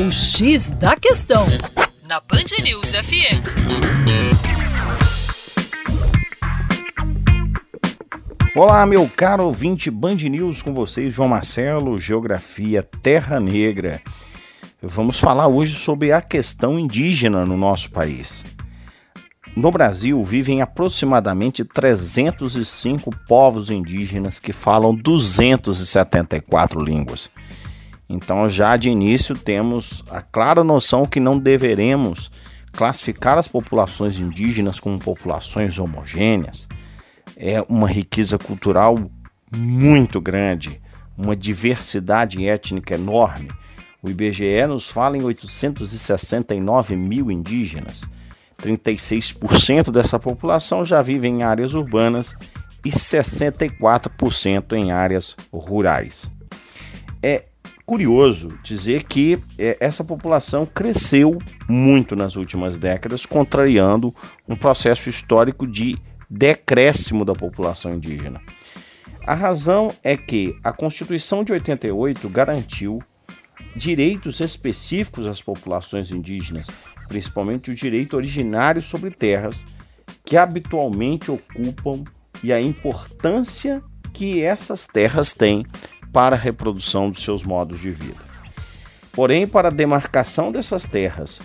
O X da Questão, na Band News FM. Olá, meu caro ouvinte Band News com vocês, João Marcelo, Geografia Terra Negra. Vamos falar hoje sobre a questão indígena no nosso país. No Brasil vivem aproximadamente 305 povos indígenas que falam 274 línguas. Então, já de início, temos a clara noção que não deveremos classificar as populações indígenas como populações homogêneas. É uma riqueza cultural muito grande, uma diversidade étnica enorme. O IBGE nos fala em 869 mil indígenas. 36% dessa população já vive em áreas urbanas e 64% em áreas rurais. Curioso dizer que é, essa população cresceu muito nas últimas décadas, contrariando um processo histórico de decréscimo da população indígena. A razão é que a Constituição de 88 garantiu direitos específicos às populações indígenas, principalmente o direito originário sobre terras que habitualmente ocupam e a importância que essas terras têm para a reprodução dos seus modos de vida. Porém, para a demarcação dessas terras,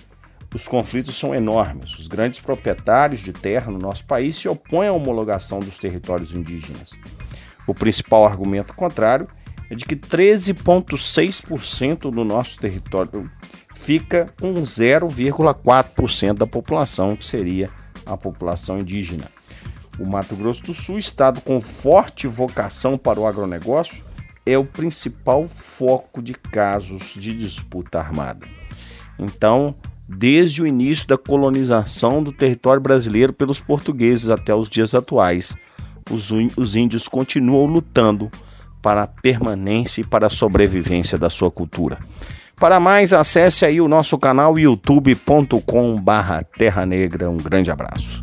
os conflitos são enormes. Os grandes proprietários de terra no nosso país se opõem à homologação dos territórios indígenas. O principal argumento contrário é de que 13,6% do nosso território fica com 0,4% da população, que seria a população indígena. O Mato Grosso do Sul, estado com forte vocação para o agronegócio, é o principal foco de casos de disputa armada. Então, desde o início da colonização do território brasileiro pelos portugueses até os dias atuais, os, os índios continuam lutando para a permanência e para a sobrevivência da sua cultura. Para mais, acesse aí o nosso canal youtube.com/terra negra. Um grande abraço.